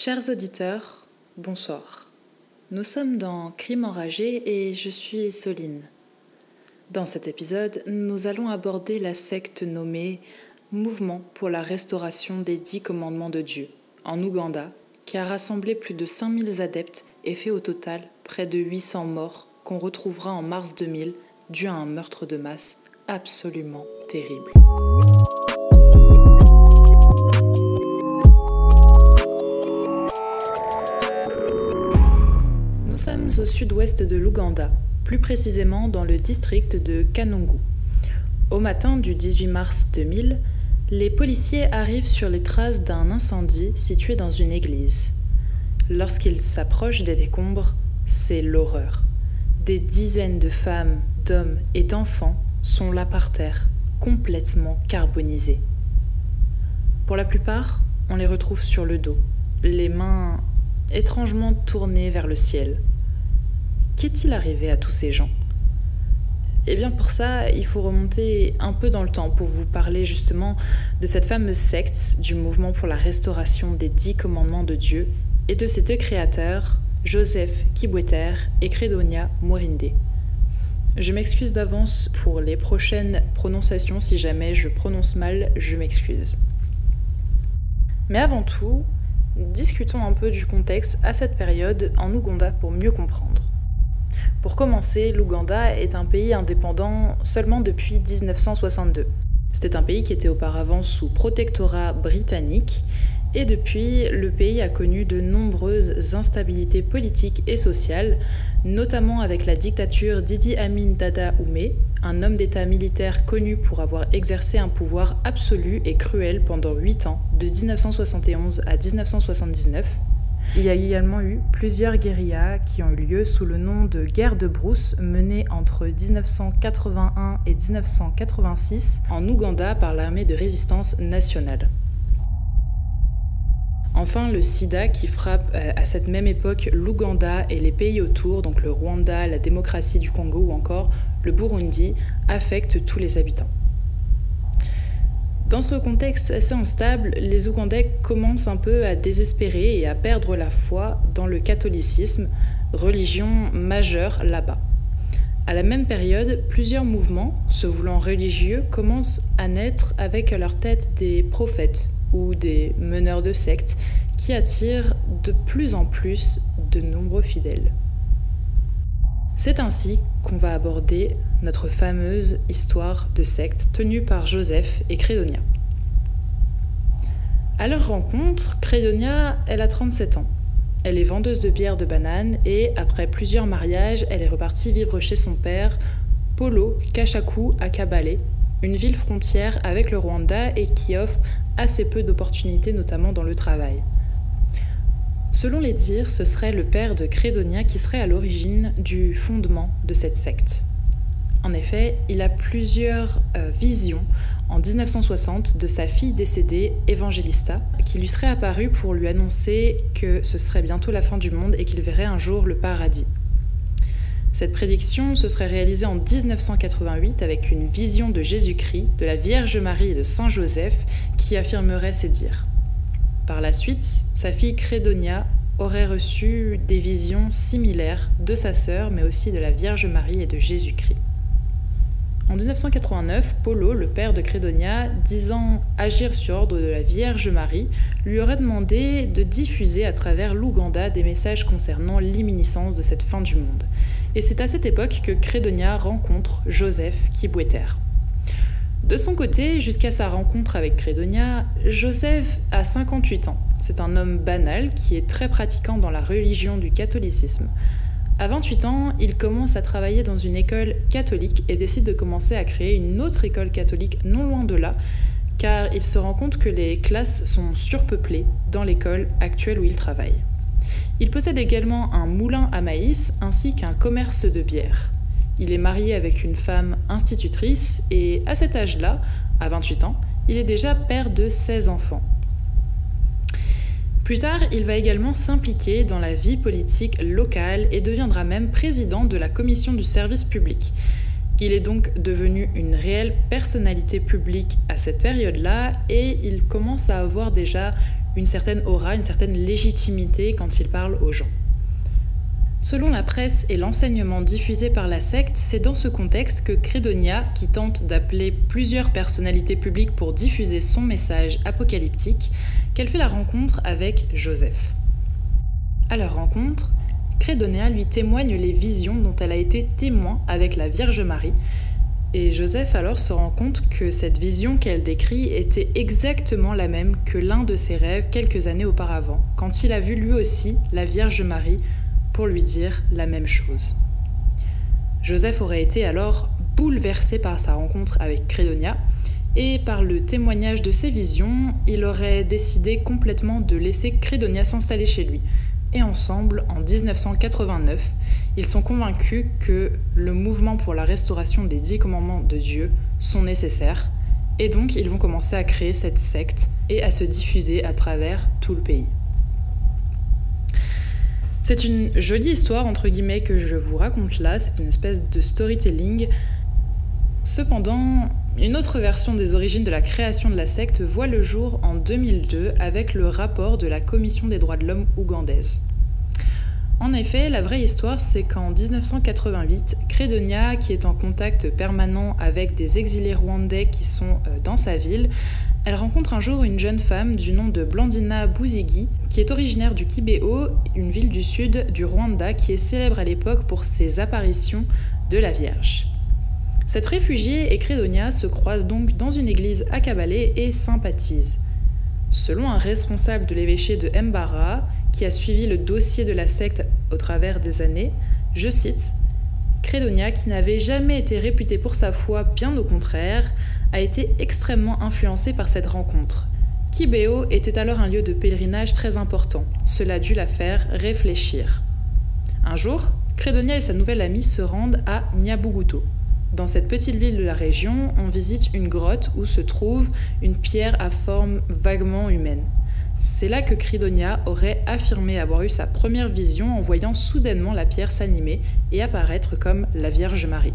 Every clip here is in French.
Chers auditeurs, bonsoir. Nous sommes dans Crime enragé et je suis Soline. Dans cet épisode, nous allons aborder la secte nommée Mouvement pour la restauration des dix commandements de Dieu en Ouganda, qui a rassemblé plus de 5000 adeptes et fait au total près de 800 morts qu'on retrouvera en mars 2000 dû à un meurtre de masse absolument terrible. Au sud-ouest de l'Ouganda, plus précisément dans le district de Kanungu. Au matin du 18 mars 2000, les policiers arrivent sur les traces d'un incendie situé dans une église. Lorsqu'ils s'approchent des décombres, c'est l'horreur. Des dizaines de femmes, d'hommes et d'enfants sont là par terre, complètement carbonisés. Pour la plupart, on les retrouve sur le dos, les mains étrangement tournées vers le ciel. Qu'est-il arrivé à tous ces gens? Eh bien pour ça, il faut remonter un peu dans le temps pour vous parler justement de cette fameuse secte du mouvement pour la restauration des dix commandements de Dieu et de ses deux créateurs, Joseph Kibweter et Credonia Morinde. Je m'excuse d'avance pour les prochaines prononciations, si jamais je prononce mal, je m'excuse. Mais avant tout, discutons un peu du contexte à cette période en Ouganda pour mieux comprendre. Pour commencer, l'Ouganda est un pays indépendant seulement depuis 1962. C'était un pays qui était auparavant sous protectorat britannique et depuis, le pays a connu de nombreuses instabilités politiques et sociales, notamment avec la dictature d'Idi Amin Dada Oumé, un homme d'État militaire connu pour avoir exercé un pouvoir absolu et cruel pendant 8 ans, de 1971 à 1979, il y a également eu plusieurs guérillas qui ont eu lieu sous le nom de guerre de brousse menée entre 1981 et 1986 en Ouganda par l'armée de résistance nationale. Enfin, le sida qui frappe euh, à cette même époque l'Ouganda et les pays autour, donc le Rwanda, la démocratie du Congo ou encore le Burundi, affecte tous les habitants. Dans ce contexte assez instable, les Ougandais commencent un peu à désespérer et à perdre la foi dans le catholicisme, religion majeure là-bas. À la même période, plusieurs mouvements, se voulant religieux, commencent à naître avec à leur tête des prophètes ou des meneurs de sectes qui attirent de plus en plus de nombreux fidèles. C'est ainsi qu'on va aborder notre fameuse histoire de secte tenue par Joseph et Crédonia. À leur rencontre, Crédonia, elle a 37 ans. Elle est vendeuse de bière de banane et, après plusieurs mariages, elle est repartie vivre chez son père, Polo Kachaku à Kabale, une ville frontière avec le Rwanda et qui offre assez peu d'opportunités, notamment dans le travail. Selon les dires, ce serait le père de Crédonia qui serait à l'origine du fondement de cette secte. En effet, il a plusieurs euh, visions en 1960 de sa fille décédée, Evangelista, qui lui serait apparue pour lui annoncer que ce serait bientôt la fin du monde et qu'il verrait un jour le paradis. Cette prédiction se serait réalisée en 1988 avec une vision de Jésus-Christ, de la Vierge Marie et de Saint Joseph qui affirmerait ces dires. Par la suite, sa fille Crédonia aurait reçu des visions similaires de sa sœur, mais aussi de la Vierge Marie et de Jésus-Christ. En 1989, Polo, le père de Crédonia, disant agir sur ordre de la Vierge Marie, lui aurait demandé de diffuser à travers l'Ouganda des messages concernant l'imminiscence de cette fin du monde. Et c'est à cette époque que Crédonia rencontre Joseph Kibweter. De son côté, jusqu'à sa rencontre avec Crédonia, Joseph a 58 ans. C'est un homme banal qui est très pratiquant dans la religion du catholicisme. À 28 ans, il commence à travailler dans une école catholique et décide de commencer à créer une autre école catholique non loin de là, car il se rend compte que les classes sont surpeuplées dans l'école actuelle où il travaille. Il possède également un moulin à maïs ainsi qu'un commerce de bière. Il est marié avec une femme institutrice et à cet âge-là, à 28 ans, il est déjà père de 16 enfants. Plus tard, il va également s'impliquer dans la vie politique locale et deviendra même président de la commission du service public. Il est donc devenu une réelle personnalité publique à cette période-là et il commence à avoir déjà une certaine aura, une certaine légitimité quand il parle aux gens. Selon la presse et l'enseignement diffusé par la secte, c'est dans ce contexte que Credonia, qui tente d'appeler plusieurs personnalités publiques pour diffuser son message apocalyptique, qu'elle fait la rencontre avec Joseph. À leur rencontre, Credonia lui témoigne les visions dont elle a été témoin avec la Vierge Marie, et Joseph alors se rend compte que cette vision qu'elle décrit était exactement la même que l'un de ses rêves quelques années auparavant, quand il a vu lui aussi la Vierge Marie pour lui dire la même chose. Joseph aurait été alors bouleversé par sa rencontre avec Credonia et par le témoignage de ses visions, il aurait décidé complètement de laisser Credonia s'installer chez lui. Et ensemble, en 1989, ils sont convaincus que le mouvement pour la restauration des dix commandements de Dieu sont nécessaires, et donc ils vont commencer à créer cette secte et à se diffuser à travers tout le pays. C'est une jolie histoire, entre guillemets, que je vous raconte là, c'est une espèce de storytelling. Cependant, une autre version des origines de la création de la secte voit le jour en 2002 avec le rapport de la Commission des droits de l'homme ougandaise. En effet, la vraie histoire, c'est qu'en 1988, Credonia, qui est en contact permanent avec des exilés rwandais qui sont euh, dans sa ville, elle rencontre un jour une jeune femme du nom de Blandina Bouzigi, qui est originaire du Kibéo, une ville du sud du Rwanda qui est célèbre à l'époque pour ses apparitions de la Vierge. Cette réfugiée et Crédonia se croisent donc dans une église à Kabalé et sympathisent. Selon un responsable de l'évêché de Mbara, qui a suivi le dossier de la secte au travers des années, je cite Crédonia, qui n'avait jamais été réputée pour sa foi, bien au contraire, a été extrêmement influencée par cette rencontre. Kibeo était alors un lieu de pèlerinage très important. Cela dû la faire réfléchir. Un jour, Credonia et sa nouvelle amie se rendent à Nyabuguto. Dans cette petite ville de la région, on visite une grotte où se trouve une pierre à forme vaguement humaine. C'est là que Cridonia aurait affirmé avoir eu sa première vision en voyant soudainement la pierre s'animer et apparaître comme la Vierge Marie.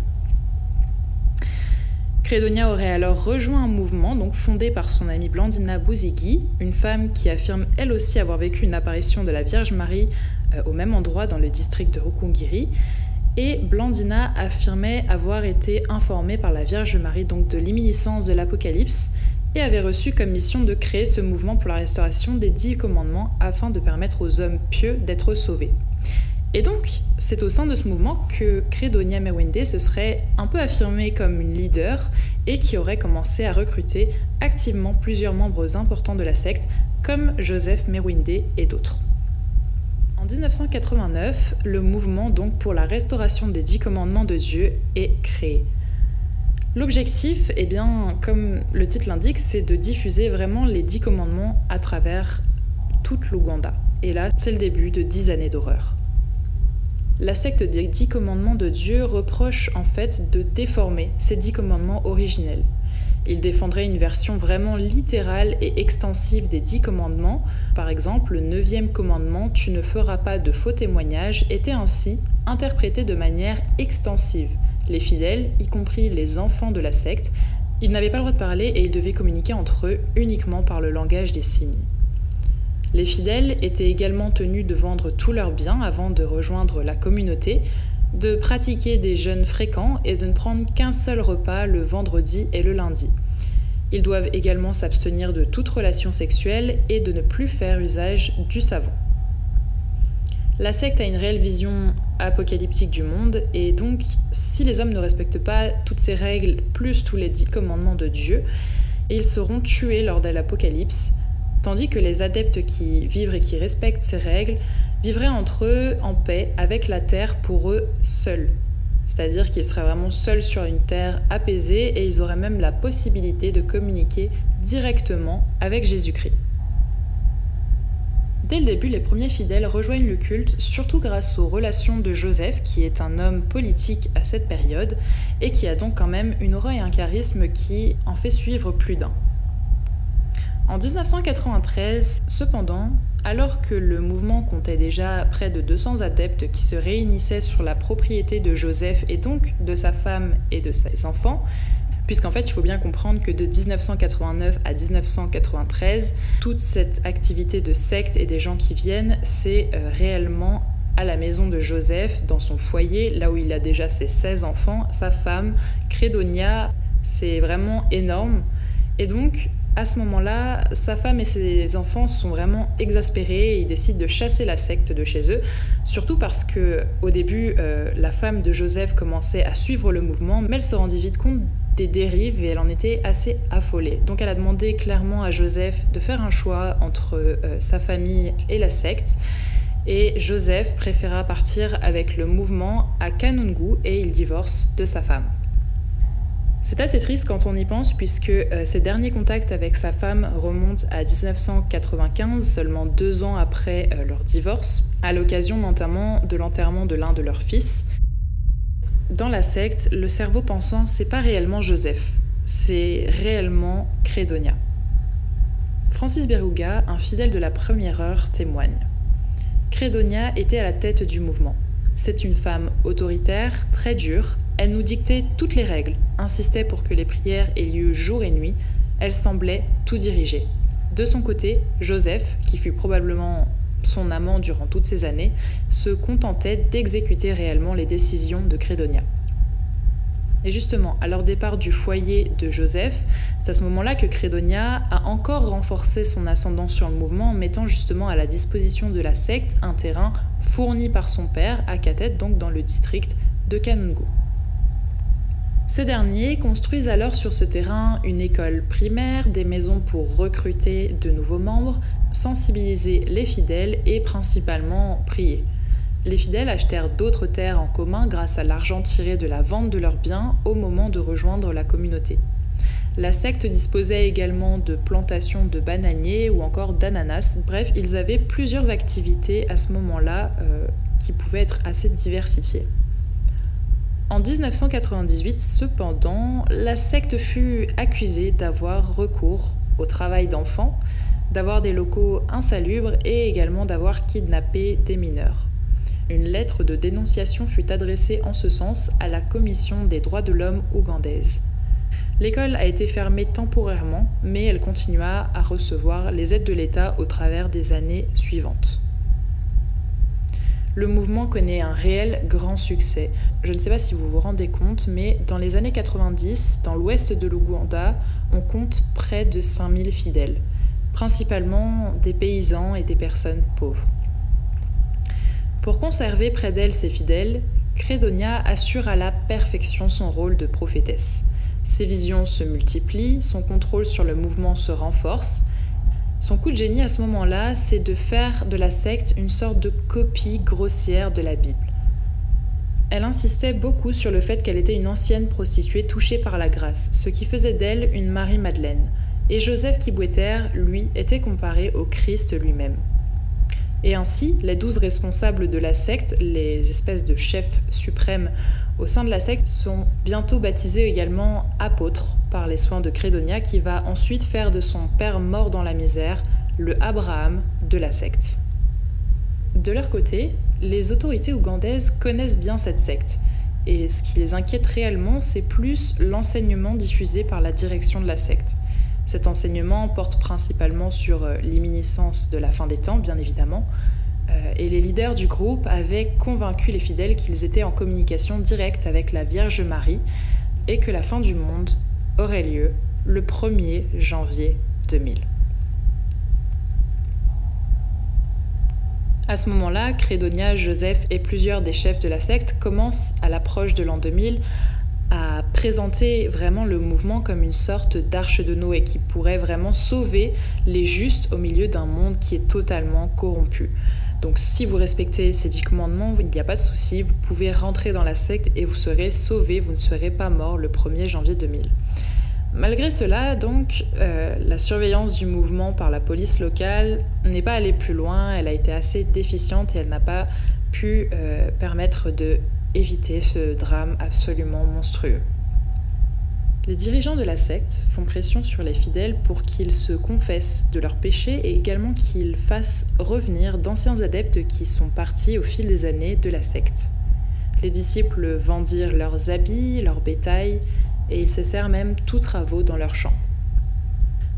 Credonia aurait alors rejoint un mouvement donc fondé par son amie Blandina Bouzigui, une femme qui affirme elle aussi avoir vécu une apparition de la Vierge Marie euh, au même endroit dans le district de Rukungiri. Et Blandina affirmait avoir été informée par la Vierge Marie donc de l'imminiscence de l'Apocalypse et avait reçu comme mission de créer ce mouvement pour la restauration des dix commandements afin de permettre aux hommes pieux d'être sauvés. Et donc, c'est au sein de ce mouvement que Credonia Mewende se serait un peu affirmée comme une leader et qui aurait commencé à recruter activement plusieurs membres importants de la secte, comme Joseph Mewende et d'autres. En 1989, le mouvement donc pour la restauration des dix commandements de Dieu est créé. L'objectif, eh bien, comme le titre l'indique, c'est de diffuser vraiment les dix commandements à travers toute l'Ouganda. Et là, c'est le début de dix années d'horreur. La secte des dix commandements de Dieu reproche en fait de déformer ces dix commandements originels. Il défendrait une version vraiment littérale et extensive des dix commandements. Par exemple, le neuvième commandement, tu ne feras pas de faux témoignages, était ainsi interprété de manière extensive les fidèles, y compris les enfants de la secte, ils n'avaient pas le droit de parler et ils devaient communiquer entre eux uniquement par le langage des signes. Les fidèles étaient également tenus de vendre tous leurs biens avant de rejoindre la communauté, de pratiquer des jeûnes fréquents et de ne prendre qu'un seul repas le vendredi et le lundi. Ils doivent également s'abstenir de toute relation sexuelle et de ne plus faire usage du savon. La secte a une réelle vision apocalyptique du monde, et donc si les hommes ne respectent pas toutes ces règles, plus tous les dix commandements de Dieu, ils seront tués lors de l'apocalypse, tandis que les adeptes qui vivent et qui respectent ces règles vivraient entre eux en paix avec la terre pour eux seuls. C'est-à-dire qu'ils seraient vraiment seuls sur une terre apaisée et ils auraient même la possibilité de communiquer directement avec Jésus-Christ. Dès le début, les premiers fidèles rejoignent le culte, surtout grâce aux relations de Joseph, qui est un homme politique à cette période, et qui a donc quand même une aura et un charisme qui en fait suivre plus d'un. En 1993, cependant, alors que le mouvement comptait déjà près de 200 adeptes qui se réunissaient sur la propriété de Joseph et donc de sa femme et de ses enfants, puisqu'en fait il faut bien comprendre que de 1989 à 1993, toute cette activité de secte et des gens qui viennent, c'est euh, réellement à la maison de Joseph, dans son foyer, là où il a déjà ses 16 enfants, sa femme, Crédonia, c'est vraiment énorme. Et donc, à ce moment-là, sa femme et ses enfants sont vraiment exaspérés et ils décident de chasser la secte de chez eux, surtout parce que au début, euh, la femme de Joseph commençait à suivre le mouvement, mais elle se rendit vite compte des dérives et elle en était assez affolée. Donc elle a demandé clairement à Joseph de faire un choix entre euh, sa famille et la secte. Et Joseph préféra partir avec le mouvement à Kanungu et il divorce de sa femme. C'est assez triste quand on y pense puisque euh, ses derniers contacts avec sa femme remontent à 1995, seulement deux ans après euh, leur divorce, à l'occasion notamment de l'enterrement de l'un de leurs fils. Dans la secte, le cerveau pensant, c'est pas réellement Joseph, c'est réellement Credonia. Francis Beruga, un fidèle de la première heure, témoigne. Credonia était à la tête du mouvement. C'est une femme autoritaire, très dure, elle nous dictait toutes les règles, insistait pour que les prières aient lieu jour et nuit, elle semblait tout diriger. De son côté, Joseph, qui fut probablement son amant durant toutes ces années, se contentait d'exécuter réellement les décisions de Crédonia. Et justement, à leur départ du foyer de Joseph, c'est à ce moment-là que Crédonia a encore renforcé son ascendant sur le mouvement en mettant justement à la disposition de la secte un terrain fourni par son père à Katet, donc dans le district de Kanungo. Ces derniers construisent alors sur ce terrain une école primaire, des maisons pour recruter de nouveaux membres, sensibiliser les fidèles et principalement prier. Les fidèles achetèrent d'autres terres en commun grâce à l'argent tiré de la vente de leurs biens au moment de rejoindre la communauté. La secte disposait également de plantations de bananiers ou encore d'ananas. Bref, ils avaient plusieurs activités à ce moment-là euh, qui pouvaient être assez diversifiées. En 1998, cependant, la secte fut accusée d'avoir recours au travail d'enfants, d'avoir des locaux insalubres et également d'avoir kidnappé des mineurs. Une lettre de dénonciation fut adressée en ce sens à la Commission des droits de l'homme ougandaise. L'école a été fermée temporairement, mais elle continua à recevoir les aides de l'État au travers des années suivantes le mouvement connaît un réel grand succès. Je ne sais pas si vous vous rendez compte, mais dans les années 90, dans l'ouest de l'Ouganda, on compte près de 5000 fidèles, principalement des paysans et des personnes pauvres. Pour conserver près d'elle ses fidèles, Credonia assure à la perfection son rôle de prophétesse. Ses visions se multiplient, son contrôle sur le mouvement se renforce, son coup de génie à ce moment-là, c'est de faire de la secte une sorte de copie grossière de la Bible. Elle insistait beaucoup sur le fait qu'elle était une ancienne prostituée touchée par la grâce, ce qui faisait d'elle une Marie-Madeleine. Et Joseph Kibweter, lui, était comparé au Christ lui-même. Et ainsi, les douze responsables de la secte, les espèces de chefs suprêmes au sein de la secte, sont bientôt baptisés également apôtres par les soins de Crédonia, qui va ensuite faire de son père mort dans la misère le Abraham de la secte. De leur côté, les autorités ougandaises connaissent bien cette secte. Et ce qui les inquiète réellement, c'est plus l'enseignement diffusé par la direction de la secte. Cet enseignement porte principalement sur euh, l'imminiscence de la fin des temps, bien évidemment, euh, et les leaders du groupe avaient convaincu les fidèles qu'ils étaient en communication directe avec la Vierge Marie et que la fin du monde aurait lieu le 1er janvier 2000. À ce moment-là, Crédonia, Joseph et plusieurs des chefs de la secte commencent, à l'approche de l'an 2000, à présenter vraiment le mouvement comme une sorte d'arche de Noé qui pourrait vraiment sauver les justes au milieu d'un monde qui est totalement corrompu. Donc si vous respectez ces dix commandements, il n'y a pas de souci, vous pouvez rentrer dans la secte et vous serez sauvé, vous ne serez pas mort le 1er janvier 2000. Malgré cela, donc, euh, la surveillance du mouvement par la police locale n'est pas allée plus loin, elle a été assez déficiente et elle n'a pas pu euh, permettre de éviter ce drame absolument monstrueux. Les dirigeants de la secte font pression sur les fidèles pour qu'ils se confessent de leurs péchés et également qu'ils fassent revenir d'anciens adeptes qui sont partis au fil des années de la secte. Les disciples vendirent leurs habits, leur bétail, et ils cessèrent même tous travaux dans leurs champs.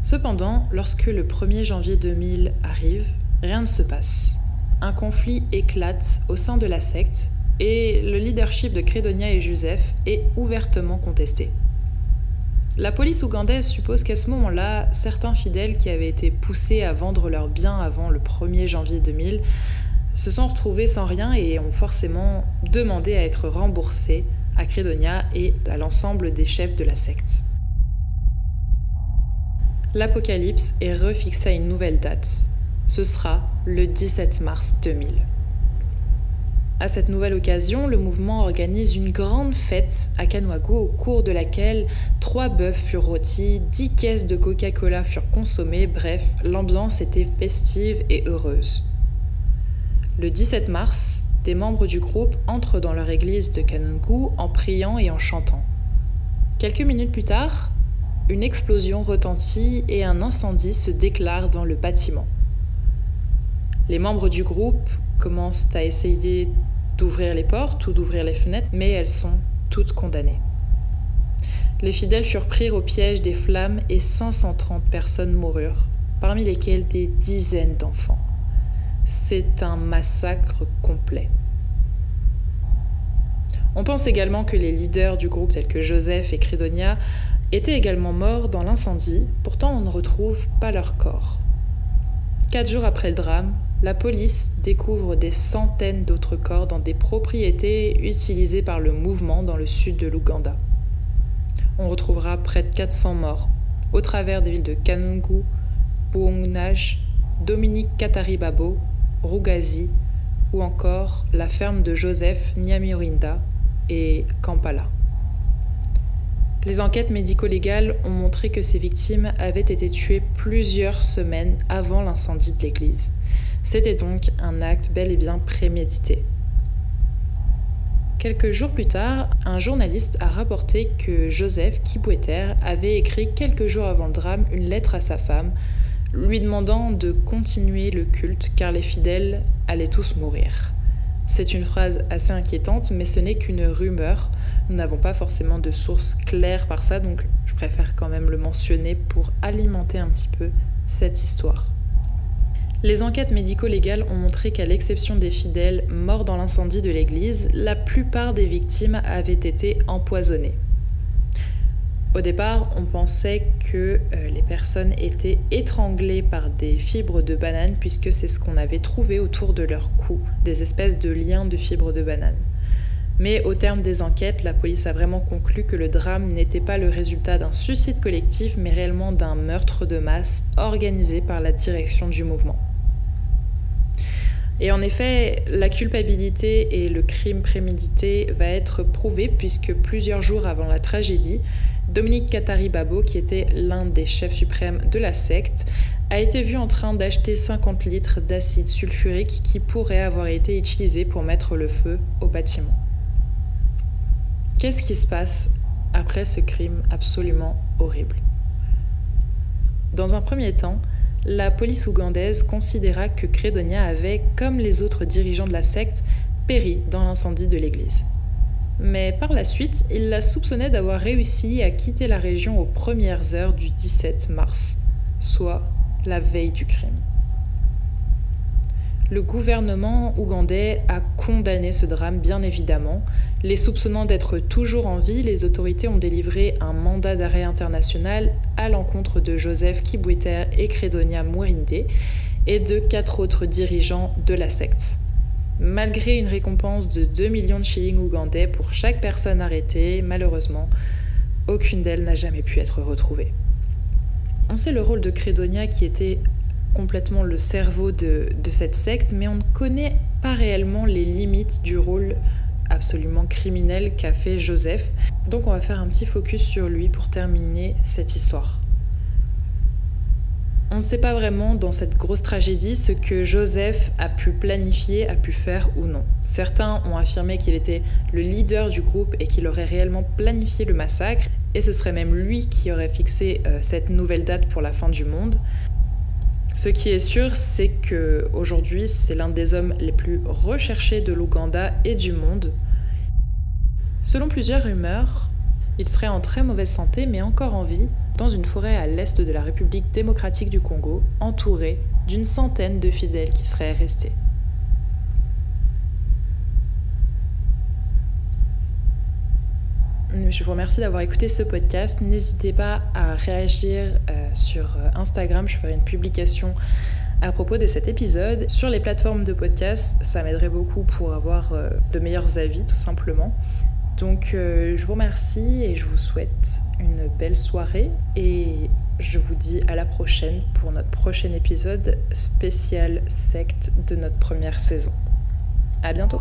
Cependant, lorsque le 1er janvier 2000 arrive, rien ne se passe. Un conflit éclate au sein de la secte et le leadership de Credonia et Joseph est ouvertement contesté. La police ougandaise suppose qu'à ce moment-là, certains fidèles qui avaient été poussés à vendre leurs biens avant le 1er janvier 2000 se sont retrouvés sans rien et ont forcément demandé à être remboursés à Credonia et à l'ensemble des chefs de la secte. L'Apocalypse est refixé à une nouvelle date. Ce sera le 17 mars 2000. À cette nouvelle occasion, le mouvement organise une grande fête à Kanuagu au cours de laquelle trois bœufs furent rôtis, dix caisses de Coca-Cola furent consommées, bref, l'ambiance était festive et heureuse. Le 17 mars, des membres du groupe entrent dans leur église de Kanuagu en priant et en chantant. Quelques minutes plus tard, une explosion retentit et un incendie se déclare dans le bâtiment. Les membres du groupe commencent à essayer d'ouvrir les portes ou d'ouvrir les fenêtres, mais elles sont toutes condamnées. Les fidèles furent pris au piège des flammes et 530 personnes moururent, parmi lesquelles des dizaines d'enfants. C'est un massacre complet. On pense également que les leaders du groupe tels que Joseph et Credonia étaient également morts dans l'incendie, pourtant on ne retrouve pas leur corps. Quatre jours après le drame, la police découvre des centaines d'autres corps dans des propriétés utilisées par le mouvement dans le sud de l'Ouganda. On retrouvera près de 400 morts au travers des villes de Kanungu, Puongnaj, Dominique Kataribabo, Rugazi ou encore la ferme de Joseph Nyamirinda et Kampala. Les enquêtes médico-légales ont montré que ces victimes avaient été tuées plusieurs semaines avant l'incendie de l'église. C'était donc un acte bel et bien prémédité. Quelques jours plus tard, un journaliste a rapporté que Joseph Kibweter avait écrit quelques jours avant le drame une lettre à sa femme, lui demandant de continuer le culte car les fidèles allaient tous mourir. C'est une phrase assez inquiétante, mais ce n'est qu'une rumeur. Nous n'avons pas forcément de source claire par ça, donc je préfère quand même le mentionner pour alimenter un petit peu cette histoire. Les enquêtes médico-légales ont montré qu'à l'exception des fidèles morts dans l'incendie de l'église, la plupart des victimes avaient été empoisonnées. Au départ, on pensait que euh, les personnes étaient étranglées par des fibres de banane puisque c'est ce qu'on avait trouvé autour de leur cou, des espèces de liens de fibres de banane. Mais au terme des enquêtes, la police a vraiment conclu que le drame n'était pas le résultat d'un suicide collectif, mais réellement d'un meurtre de masse organisé par la direction du mouvement. Et en effet, la culpabilité et le crime prémédité va être prouvé puisque plusieurs jours avant la tragédie, Dominique Katari Babo, qui était l'un des chefs suprêmes de la secte, a été vu en train d'acheter 50 litres d'acide sulfurique qui pourrait avoir été utilisé pour mettre le feu au bâtiment. Qu'est-ce qui se passe après ce crime absolument horrible? Dans un premier temps, la police ougandaise considéra que Credonia avait, comme les autres dirigeants de la secte, péri dans l'incendie de l'église mais par la suite, il la soupçonnait d'avoir réussi à quitter la région aux premières heures du 17 mars, soit la veille du crime. Le gouvernement ougandais a condamné ce drame, bien évidemment. Les soupçonnant d'être toujours en vie, les autorités ont délivré un mandat d'arrêt international à l'encontre de Joseph Kibweter et Credonia Mwirinde et de quatre autres dirigeants de la secte. Malgré une récompense de 2 millions de shillings ougandais pour chaque personne arrêtée, malheureusement, aucune d'elles n'a jamais pu être retrouvée. On sait le rôle de Credonia qui était complètement le cerveau de, cette secte, mais on ne connaît pas réellement les limites du rôle absolument criminel qu'a fait Joseph. Donc on va faire un petit focus sur lui pour terminer cette histoire. On ne sait pas vraiment dans cette grosse tragédie ce que Joseph a pu planifier, a pu faire ou non. Certains ont affirmé qu'il était le leader du groupe et qu'il aurait réellement planifié le massacre, et ce serait même lui qui aurait fixé euh, cette nouvelle date pour la fin du monde. Ce qui est sûr, c'est que aujourd'hui, c'est l'un des hommes les plus recherchés de l'Ouganda et du monde. Selon plusieurs rumeurs, Il serait en très mauvaise santé mais encore en vie dans une forêt à l'est de la République démocratique du Congo, entouré d'une centaine de fidèles qui seraient restés. Je vous remercie d'avoir écouté ce podcast. N'hésitez pas à réagir euh, sur euh, Instagram. Je ferai une publication à propos de cet épisode. Sur les plateformes de podcast, ça m'aiderait beaucoup pour avoir euh, de meilleurs avis tout simplement. Donc je vous remercie et je vous souhaite une belle soirée et je vous dis à la prochaine pour notre prochain épisode spécial secte de notre première saison. À bientôt.